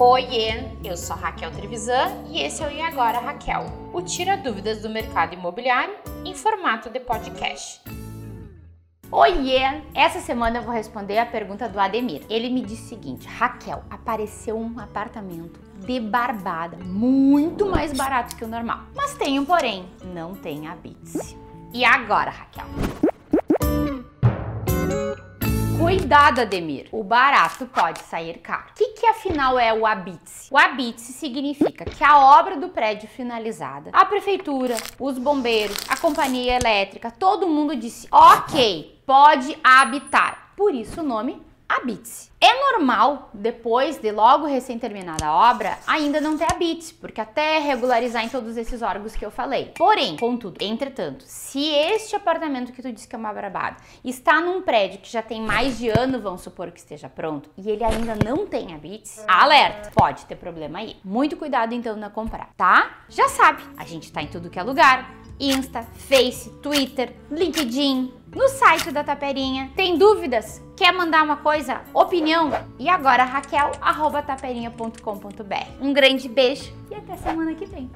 Oiê, eu sou Raquel Trevisan e esse é o E Agora Raquel, o Tira Dúvidas do Mercado Imobiliário em formato de podcast. Oiê! Essa semana eu vou responder a pergunta do Ademir. Ele me disse o seguinte: Raquel, apareceu um apartamento de barbada, muito mais barato que o normal. Mas tem um porém, não tem a Bits. E agora, Raquel? Cuidado, Ademir. O barato pode sair caro. O que, que afinal é o habite O habite significa que a obra do prédio finalizada, a prefeitura, os bombeiros, a companhia elétrica, todo mundo disse: ok, pode habitar. Por isso o nome habite-se. É normal, depois de logo recém-terminada a obra, ainda não ter habite, porque até regularizar em todos esses órgãos que eu falei. Porém, contudo, entretanto, se este apartamento que tu disse que é uma barbada está num prédio que já tem mais de ano, vamos supor que esteja pronto, e ele ainda não tem habite, alerta, pode ter problema aí. Muito cuidado então na comprar, tá? Já sabe, a gente tá em tudo que é lugar, Insta, Face, Twitter, LinkedIn, no site da Taperinha. Tem dúvidas? Quer mandar uma coisa? Opinião? E agora, Raquel, taperinha.com.br. Um grande beijo e até semana que vem.